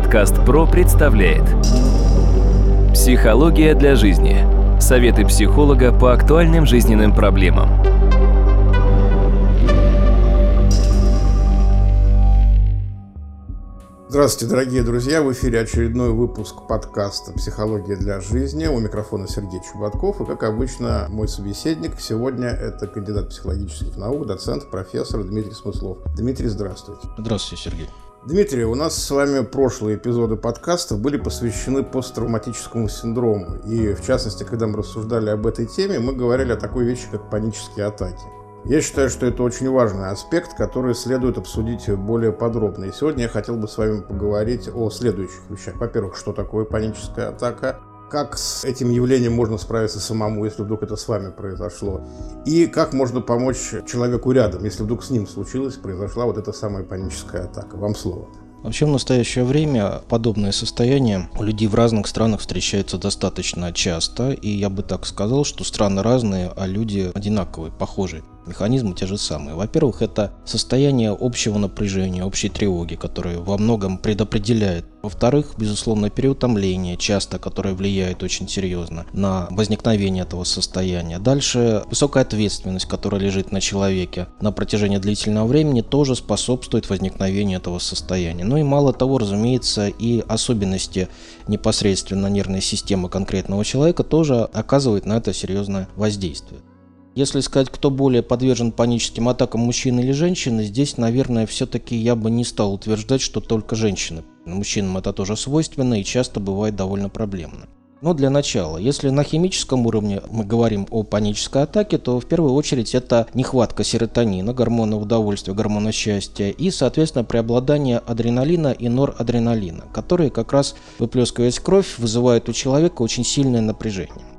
Подкаст ПРО представляет Психология для жизни. Советы психолога по актуальным жизненным проблемам. Здравствуйте, дорогие друзья! В эфире очередной выпуск подкаста «Психология для жизни». У микрофона Сергей Чубатков. И, как обычно, мой собеседник сегодня – это кандидат психологических наук, доцент, профессор Дмитрий Смыслов. Дмитрий, здравствуйте. Здравствуйте, Сергей. Дмитрий, у нас с вами прошлые эпизоды подкаста были посвящены посттравматическому синдрому. И, в частности, когда мы рассуждали об этой теме, мы говорили о такой вещи, как панические атаки. Я считаю, что это очень важный аспект, который следует обсудить более подробно. И сегодня я хотел бы с вами поговорить о следующих вещах. Во-первых, что такое паническая атака, как с этим явлением можно справиться самому, если вдруг это с вами произошло, и как можно помочь человеку рядом, если вдруг с ним случилось, произошла вот эта самая паническая атака. Вам слово. Вообще в настоящее время подобное состояние у людей в разных странах встречается достаточно часто, и я бы так сказал, что страны разные, а люди одинаковые, похожие. Механизмы те же самые. Во-первых, это состояние общего напряжения, общей тревоги, которое во многом предопределяет. Во-вторых, безусловно, переутомление, часто, которое влияет очень серьезно на возникновение этого состояния. Дальше высокая ответственность, которая лежит на человеке на протяжении длительного времени, тоже способствует возникновению этого состояния. Ну и мало того, разумеется, и особенности непосредственно нервной системы конкретного человека тоже оказывают на это серьезное воздействие. Если сказать, кто более подвержен паническим атакам, мужчины или женщины, здесь, наверное, все-таки я бы не стал утверждать, что только женщины. Мужчинам это тоже свойственно и часто бывает довольно проблемно. Но для начала, если на химическом уровне мы говорим о панической атаке, то в первую очередь это нехватка серотонина, гормона удовольствия, гормона счастья, и, соответственно, преобладание адреналина и норадреналина, которые как раз, выплескиваясь в кровь, вызывают у человека очень сильное напряжение.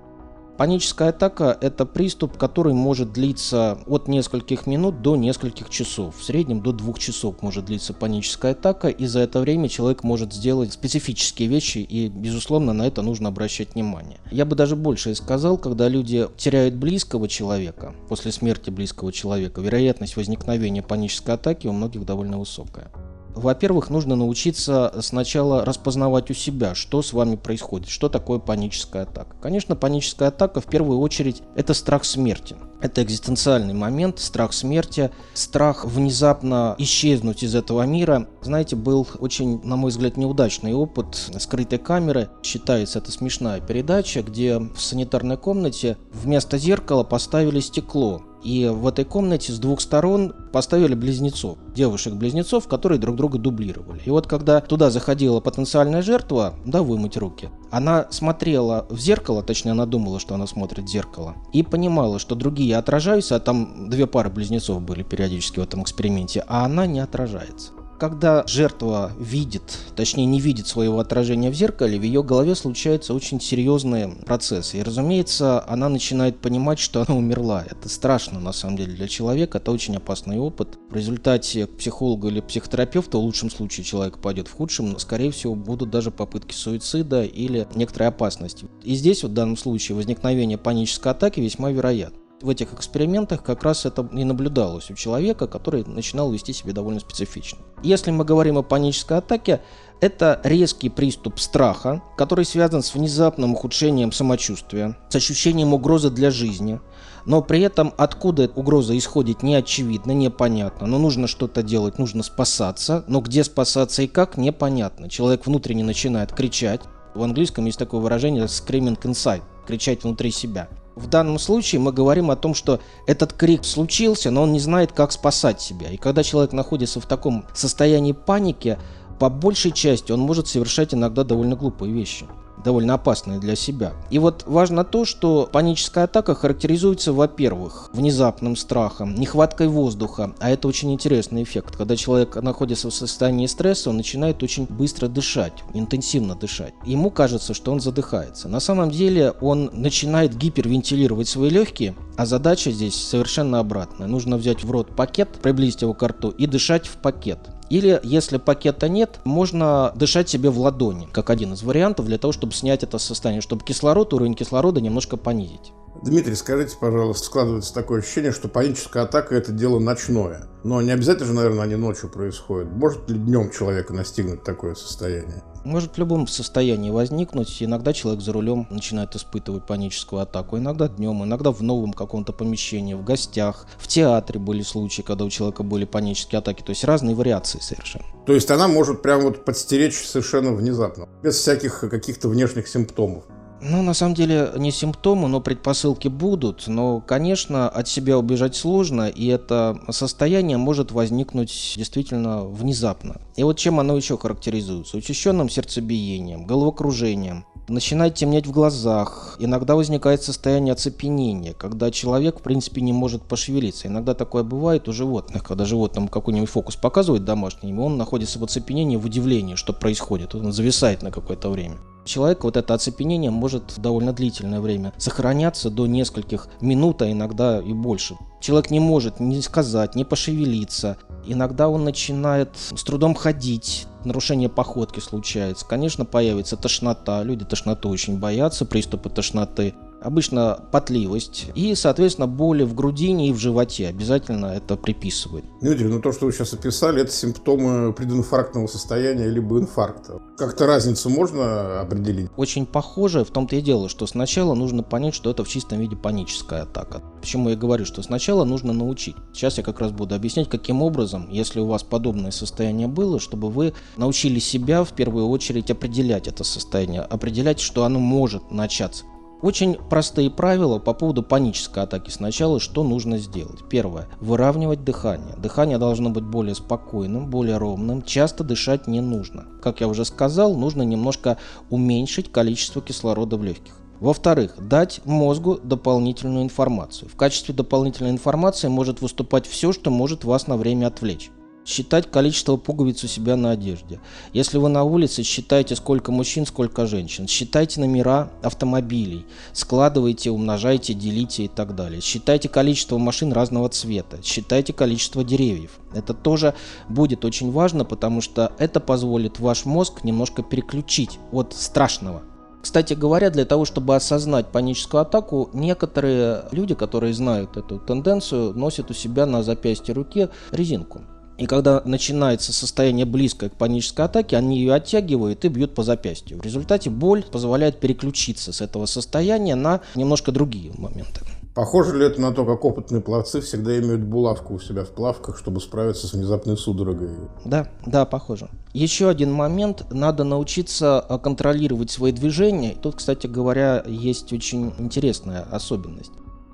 Паническая атака – это приступ, который может длиться от нескольких минут до нескольких часов. В среднем до двух часов может длиться паническая атака, и за это время человек может сделать специфические вещи, и, безусловно, на это нужно обращать внимание. Я бы даже больше сказал, когда люди теряют близкого человека, после смерти близкого человека, вероятность возникновения панической атаки у многих довольно высокая. Во-первых, нужно научиться сначала распознавать у себя, что с вами происходит, что такое паническая атака. Конечно, паническая атака в первую очередь это страх смерти. Это экзистенциальный момент, страх смерти, страх внезапно исчезнуть из этого мира. Знаете, был очень, на мой взгляд, неудачный опыт скрытой камеры. Считается это смешная передача, где в санитарной комнате вместо зеркала поставили стекло. И в этой комнате с двух сторон поставили близнецов, девушек-близнецов, которые друг друга дублировали. И вот когда туда заходила потенциальная жертва, да, вымыть руки, она смотрела в зеркало, точнее она думала, что она смотрит в зеркало, и понимала, что другие отражаются, а там две пары близнецов были периодически в этом эксперименте, а она не отражается когда жертва видит, точнее не видит своего отражения в зеркале, в ее голове случаются очень серьезные процессы. И, разумеется, она начинает понимать, что она умерла. Это страшно, на самом деле, для человека. Это очень опасный опыт. В результате психолога или психотерапевта, в лучшем случае человек пойдет в худшем, скорее всего, будут даже попытки суицида или некоторые опасности. И здесь, вот, в данном случае, возникновение панической атаки весьма вероятно в этих экспериментах как раз это и наблюдалось у человека, который начинал вести себя довольно специфично. Если мы говорим о панической атаке, это резкий приступ страха, который связан с внезапным ухудшением самочувствия, с ощущением угрозы для жизни, но при этом откуда угроза исходит не очевидно, непонятно, но нужно что-то делать, нужно спасаться, но где спасаться и как, непонятно. Человек внутренне начинает кричать. В английском есть такое выражение «screaming inside», кричать внутри себя. В данном случае мы говорим о том, что этот крик случился, но он не знает, как спасать себя. И когда человек находится в таком состоянии паники, по большей части он может совершать иногда довольно глупые вещи довольно опасные для себя. И вот важно то, что паническая атака характеризуется, во-первых, внезапным страхом, нехваткой воздуха, а это очень интересный эффект. Когда человек находится в состоянии стресса, он начинает очень быстро дышать, интенсивно дышать. Ему кажется, что он задыхается. На самом деле он начинает гипервентилировать свои легкие, а задача здесь совершенно обратная. Нужно взять в рот пакет, приблизить его к рту и дышать в пакет. Или, если пакета нет, можно дышать себе в ладони, как один из вариантов для того, чтобы снять это состояние, чтобы кислород, уровень кислорода немножко понизить. Дмитрий, скажите, пожалуйста, складывается такое ощущение, что паническая атака – это дело ночное. Но не обязательно же, наверное, они ночью происходят. Может ли днем человека настигнуть такое состояние? Может в любом состоянии возникнуть. Иногда человек за рулем начинает испытывать паническую атаку. Иногда днем, иногда в новом каком-то помещении, в гостях. В театре были случаи, когда у человека были панические атаки. То есть разные вариации совершенно. То есть она может прям вот подстеречь совершенно внезапно, без всяких каких-то внешних симптомов. Ну, на самом деле, не симптомы, но предпосылки будут. Но, конечно, от себя убежать сложно, и это состояние может возникнуть действительно внезапно. И вот чем оно еще характеризуется? Учащенным сердцебиением, головокружением, начинает темнеть в глазах, иногда возникает состояние оцепенения, когда человек, в принципе, не может пошевелиться. Иногда такое бывает у животных, когда животному какой-нибудь фокус показывает домашний, он находится в оцепенении, в удивлении, что происходит, он зависает на какое-то время. Человек вот это оцепенение может довольно длительное время сохраняться до нескольких минут, а иногда и больше. Человек не может ни сказать, ни пошевелиться. Иногда он начинает с трудом ходить, нарушение походки случается. Конечно, появится тошнота. Люди тошноту очень боятся, приступы тошноты обычно потливость и, соответственно, боли в грудине и в животе. Обязательно это приписывают. Дмитрий, ну то, что вы сейчас описали, это симптомы прединфарктного состояния либо инфаркта. Как-то разницу можно определить? Очень похоже, в том-то и дело, что сначала нужно понять, что это в чистом виде паническая атака. Почему я говорю, что сначала нужно научить. Сейчас я как раз буду объяснять, каким образом, если у вас подобное состояние было, чтобы вы научили себя в первую очередь определять это состояние, определять, что оно может начаться. Очень простые правила по поводу панической атаки. Сначала что нужно сделать? Первое. Выравнивать дыхание. Дыхание должно быть более спокойным, более ровным. Часто дышать не нужно. Как я уже сказал, нужно немножко уменьшить количество кислорода в легких. Во-вторых, дать мозгу дополнительную информацию. В качестве дополнительной информации может выступать все, что может вас на время отвлечь. Считать количество пуговиц у себя на одежде. Если вы на улице, считайте, сколько мужчин, сколько женщин. Считайте номера автомобилей. Складывайте, умножайте, делите и так далее. Считайте количество машин разного цвета. Считайте количество деревьев. Это тоже будет очень важно, потому что это позволит ваш мозг немножко переключить от страшного. Кстати говоря, для того, чтобы осознать паническую атаку, некоторые люди, которые знают эту тенденцию, носят у себя на запястье руки резинку. И когда начинается состояние близкое к панической атаке, они ее оттягивают и бьют по запястью. В результате боль позволяет переключиться с этого состояния на немножко другие моменты. Похоже ли это на то, как опытные пловцы всегда имеют булавку у себя в плавках, чтобы справиться с внезапной судорогой? Да, да, похоже. Еще один момент. Надо научиться а, контролировать свои движения. Тут, кстати говоря, есть очень интересная особенность.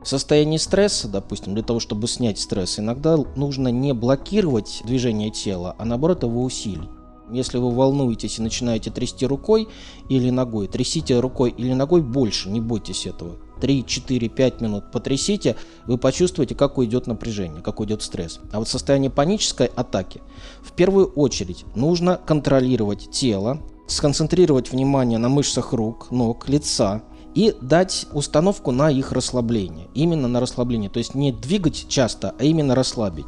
В состоянии стресса, допустим, для того, чтобы снять стресс, иногда нужно не блокировать движение тела, а наоборот его усилить. Если вы волнуетесь и начинаете трясти рукой или ногой, трясите рукой или ногой больше, не бойтесь этого. 3, 4, 5 минут потрясите, вы почувствуете, как уйдет напряжение, как уйдет стресс. А вот в состоянии панической атаки в первую очередь нужно контролировать тело, сконцентрировать внимание на мышцах рук, ног, лица, и дать установку на их расслабление. Именно на расслабление. То есть не двигать часто, а именно расслабить.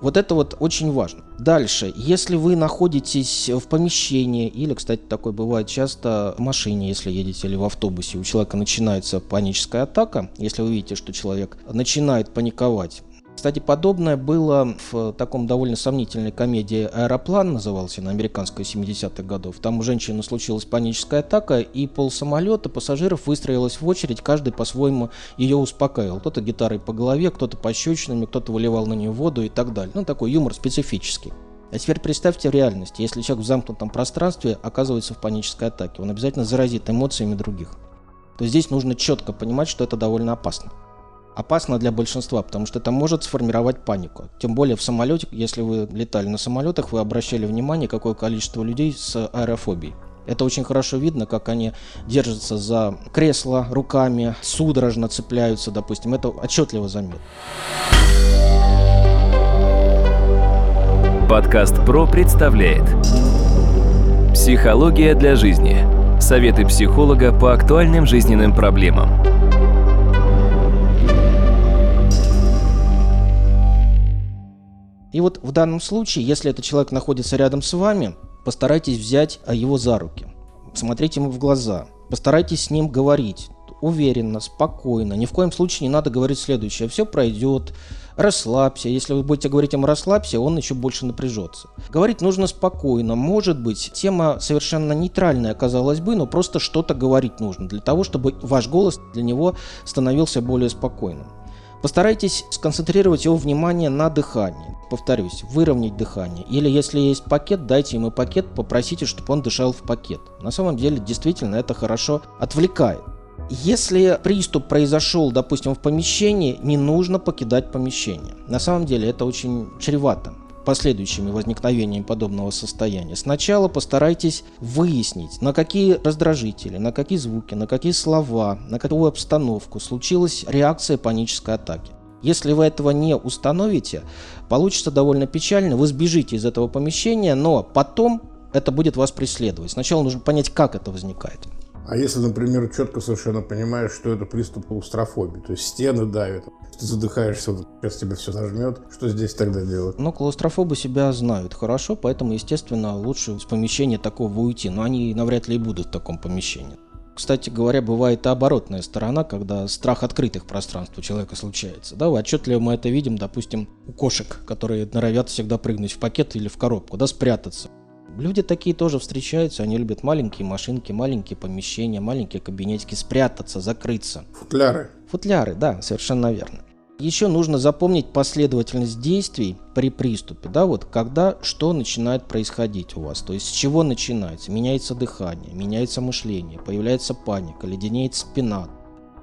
Вот это вот очень важно. Дальше, если вы находитесь в помещении, или, кстати, такое бывает часто в машине, если едете, или в автобусе, у человека начинается паническая атака, если вы видите, что человек начинает паниковать, кстати, подобное было в таком довольно сомнительной комедии «Аэроплан» назывался, на американской 70-х годов. Там у женщины случилась паническая атака, и пол самолета пассажиров выстроилась в очередь, каждый по-своему ее успокаивал. Кто-то гитарой по голове, кто-то пощечинами, кто-то выливал на нее воду и так далее. Ну, такой юмор специфический. А теперь представьте в реальности, если человек в замкнутом пространстве оказывается в панической атаке, он обязательно заразит эмоциями других. То здесь нужно четко понимать, что это довольно опасно опасно для большинства, потому что это может сформировать панику. Тем более в самолете, если вы летали на самолетах, вы обращали внимание, какое количество людей с аэрофобией. Это очень хорошо видно, как они держатся за кресло руками, судорожно цепляются, допустим. Это отчетливо заметно. Подкаст ПРО представляет Психология для жизни. Советы психолога по актуальным жизненным проблемам. И вот в данном случае, если этот человек находится рядом с вами, постарайтесь взять его за руки, смотреть ему в глаза, постарайтесь с ним говорить. уверенно, спокойно. Ни в коем случае не надо говорить следующее. Все пройдет, расслабься. Если вы будете говорить ему расслабься, он еще больше напряжется. Говорить нужно спокойно. Может быть, тема совершенно нейтральная, казалось бы, но просто что-то говорить нужно для того, чтобы ваш голос для него становился более спокойным. Постарайтесь сконцентрировать его внимание на дыхании. Повторюсь, выровнять дыхание. Или если есть пакет, дайте ему пакет, попросите, чтобы он дышал в пакет. На самом деле, действительно, это хорошо отвлекает. Если приступ произошел, допустим, в помещении, не нужно покидать помещение. На самом деле это очень чревато последующими возникновениями подобного состояния. Сначала постарайтесь выяснить, на какие раздражители, на какие звуки, на какие слова, на какую обстановку случилась реакция панической атаки. Если вы этого не установите, получится довольно печально, вы сбежите из этого помещения, но потом это будет вас преследовать. Сначала нужно понять, как это возникает. А если, например, четко совершенно понимаешь, что это приступ клаустрофобии, то есть стены давят, ты задыхаешься, вот сейчас тебя все нажмет, что здесь тогда делать? Ну, клаустрофобы себя знают хорошо, поэтому, естественно, лучше из помещения такого уйти, но они навряд ли и будут в таком помещении. Кстати говоря, бывает и оборотная сторона, когда страх открытых пространств у человека случается. Да, отчетливо мы это видим, допустим, у кошек, которые норовят всегда прыгнуть в пакет или в коробку, да, спрятаться. Люди такие тоже встречаются, они любят маленькие машинки, маленькие помещения, маленькие кабинетики, спрятаться, закрыться. Футляры. Футляры, да, совершенно верно. Еще нужно запомнить последовательность действий при приступе, да, вот когда что начинает происходить у вас, то есть с чего начинается, меняется дыхание, меняется мышление, появляется паника, леденеет спина,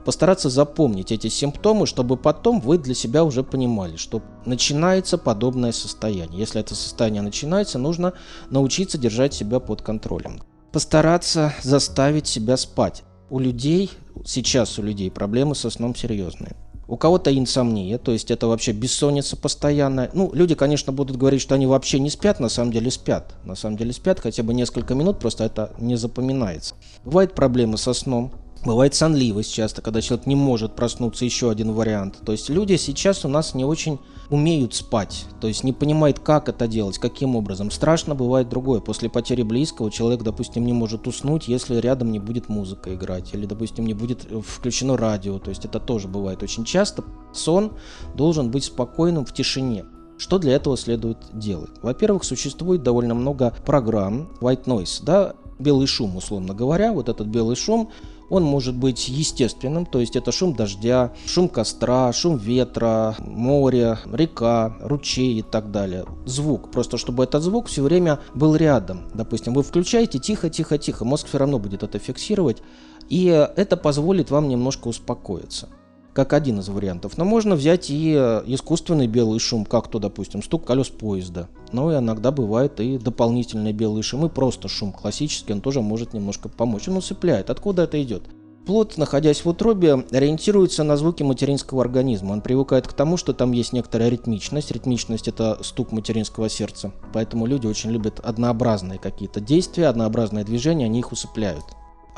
постараться запомнить эти симптомы, чтобы потом вы для себя уже понимали, что начинается подобное состояние. Если это состояние начинается, нужно научиться держать себя под контролем. Постараться заставить себя спать. У людей, сейчас у людей проблемы со сном серьезные. У кого-то инсомния, то есть это вообще бессонница постоянная. Ну, люди, конечно, будут говорить, что они вообще не спят, на самом деле спят. На самом деле спят хотя бы несколько минут, просто это не запоминается. Бывают проблемы со сном, Бывает сонливость часто, когда человек не может проснуться, еще один вариант. То есть люди сейчас у нас не очень умеют спать, то есть не понимают, как это делать, каким образом. Страшно бывает другое. После потери близкого человек, допустим, не может уснуть, если рядом не будет музыка играть, или, допустим, не будет включено радио. То есть это тоже бывает очень часто. Сон должен быть спокойным в тишине. Что для этого следует делать? Во-первых, существует довольно много программ white noise, да, белый шум, условно говоря. Вот этот белый шум он может быть естественным, то есть это шум дождя, шум костра, шум ветра, море, река, ручей и так далее. Звук, просто чтобы этот звук все время был рядом. Допустим, вы включаете тихо-тихо-тихо, мозг все равно будет это фиксировать, и это позволит вам немножко успокоиться как один из вариантов. Но можно взять и э, искусственный белый шум, как то, допустим, стук колес поезда. Но иногда бывает и дополнительный белый шум, и просто шум классический, он тоже может немножко помочь. Он усыпляет. Откуда это идет? Плод, находясь в утробе, ориентируется на звуки материнского организма. Он привыкает к тому, что там есть некоторая ритмичность. Ритмичность – это стук материнского сердца. Поэтому люди очень любят однообразные какие-то действия, однообразные движения, они их усыпляют.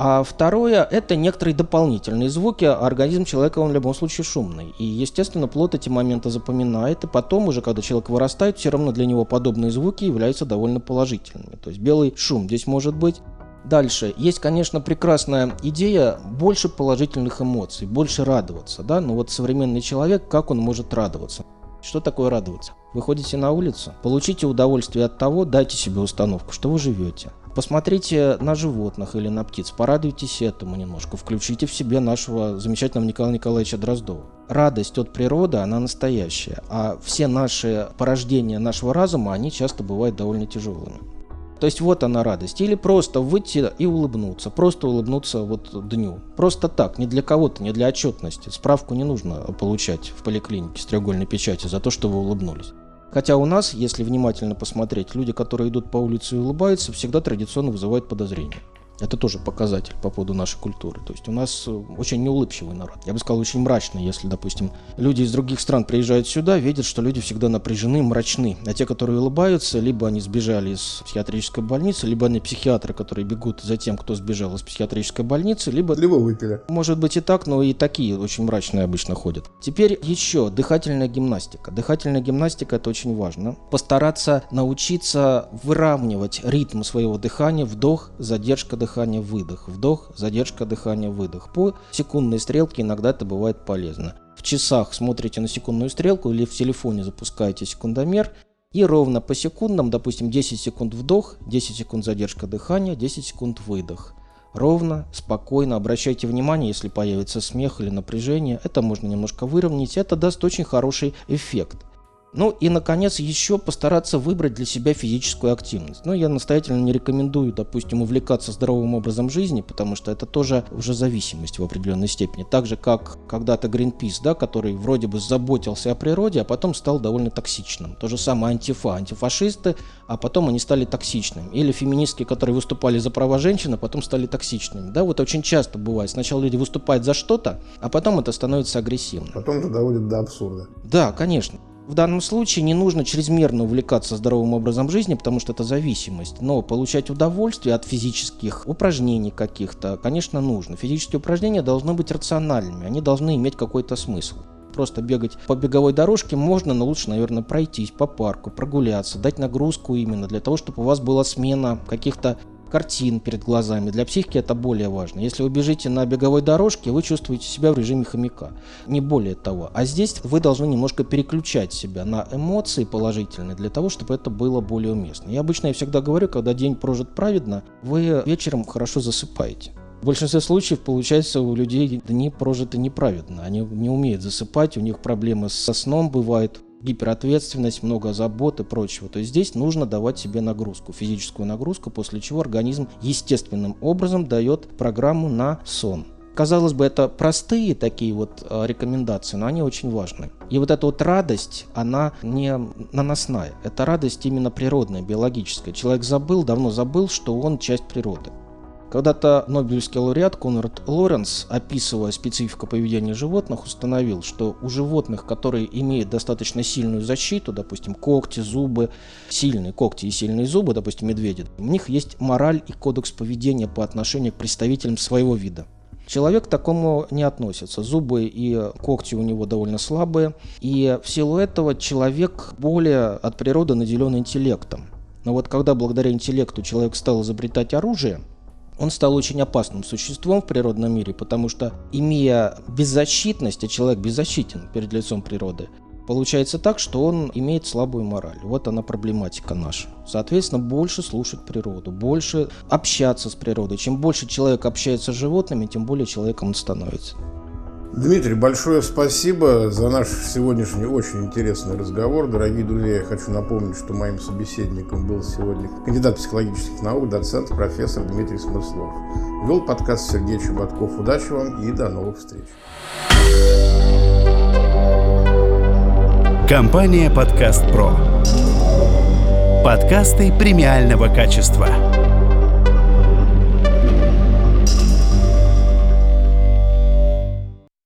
А второе – это некоторые дополнительные звуки. Организм человека, он в любом случае шумный. И, естественно, плод эти моменты запоминает. И потом уже, когда человек вырастает, все равно для него подобные звуки являются довольно положительными. То есть белый шум здесь может быть. Дальше. Есть, конечно, прекрасная идея больше положительных эмоций, больше радоваться. Да? Но вот современный человек, как он может радоваться? Что такое радоваться? Выходите на улицу, получите удовольствие от того, дайте себе установку, что вы живете. Посмотрите на животных или на птиц, порадуйтесь этому немножко, включите в себе нашего замечательного Николая Николаевича Дроздова. Радость от природы, она настоящая, а все наши порождения нашего разума, они часто бывают довольно тяжелыми. То есть вот она радость. Или просто выйти и улыбнуться. Просто улыбнуться вот дню. Просто так, не для кого-то, не для отчетности. Справку не нужно получать в поликлинике с треугольной печатью за то, что вы улыбнулись. Хотя у нас, если внимательно посмотреть, люди, которые идут по улице и улыбаются, всегда традиционно вызывают подозрения. Это тоже показатель по поводу нашей культуры. То есть у нас э, очень неулыбчивый народ. Я бы сказал, очень мрачный. Если, допустим, люди из других стран приезжают сюда, видят, что люди всегда напряжены, мрачны. А те, которые улыбаются, либо они сбежали из психиатрической больницы, либо они психиатры, которые бегут за тем, кто сбежал из психиатрической больницы, либо... Либо выпили. Может быть и так, но и такие очень мрачные обычно ходят. Теперь еще дыхательная гимнастика. Дыхательная гимнастика это очень важно. Постараться научиться выравнивать ритм своего дыхания, вдох, задержка дыхания дыхания, выдох, вдох, задержка дыхания, выдох. По секундной стрелке иногда это бывает полезно. В часах смотрите на секундную стрелку или в телефоне запускаете секундомер и ровно по секундам, допустим, 10 секунд вдох, 10 секунд задержка дыхания, 10 секунд выдох. Ровно, спокойно, обращайте внимание, если появится смех или напряжение, это можно немножко выровнять, это даст очень хороший эффект. Ну и, наконец, еще постараться выбрать для себя физическую активность. Но ну, я настоятельно не рекомендую, допустим, увлекаться здоровым образом жизни, потому что это тоже уже зависимость в определенной степени. Так же, как когда-то Greenpeace, да, который вроде бы заботился о природе, а потом стал довольно токсичным. То же самое антифа, антифашисты, а потом они стали токсичными. Или феминистки, которые выступали за права женщин, а потом стали токсичными. Да, вот очень часто бывает. Сначала люди выступают за что-то, а потом это становится агрессивным. Потом это доводит до абсурда. Да, конечно. В данном случае не нужно чрезмерно увлекаться здоровым образом жизни, потому что это зависимость. Но получать удовольствие от физических упражнений каких-то, конечно, нужно. Физические упражнения должны быть рациональными, они должны иметь какой-то смысл. Просто бегать по беговой дорожке можно, но лучше, наверное, пройтись по парку, прогуляться, дать нагрузку именно для того, чтобы у вас была смена каких-то картин перед глазами. Для психики это более важно. Если вы бежите на беговой дорожке, вы чувствуете себя в режиме хомяка. Не более того. А здесь вы должны немножко переключать себя на эмоции положительные для того, чтобы это было более уместно. Я обычно я всегда говорю, когда день прожит праведно, вы вечером хорошо засыпаете. В большинстве случаев получается у людей дни прожиты неправедно. Они не умеют засыпать, у них проблемы со сном бывают гиперответственность, много забот и прочего. То есть здесь нужно давать себе нагрузку, физическую нагрузку, после чего организм естественным образом дает программу на сон. Казалось бы, это простые такие вот э, рекомендации, но они очень важны. И вот эта вот радость, она не наносная. Это радость именно природная, биологическая. Человек забыл, давно забыл, что он часть природы. Когда-то Нобелевский лауреат Конрад Лоренс, описывая специфику поведения животных, установил, что у животных, которые имеют достаточно сильную защиту, допустим, когти, зубы, сильные когти и сильные зубы, допустим, медведи, у них есть мораль и кодекс поведения по отношению к представителям своего вида. Человек к такому не относится. Зубы и когти у него довольно слабые. И в силу этого человек более от природы наделен интеллектом. Но вот когда благодаря интеллекту человек стал изобретать оружие, он стал очень опасным существом в природном мире, потому что, имея беззащитность, а человек беззащитен перед лицом природы, Получается так, что он имеет слабую мораль. Вот она проблематика наша. Соответственно, больше слушать природу, больше общаться с природой. Чем больше человек общается с животными, тем более человеком он становится. Дмитрий, большое спасибо за наш сегодняшний очень интересный разговор. Дорогие друзья, я хочу напомнить, что моим собеседником был сегодня кандидат психологических наук, доцент, профессор Дмитрий Смыслов. Вел подкаст Сергей Чеботков. Удачи вам и до новых встреч. Компания «Подкаст Про». Подкасты премиального качества.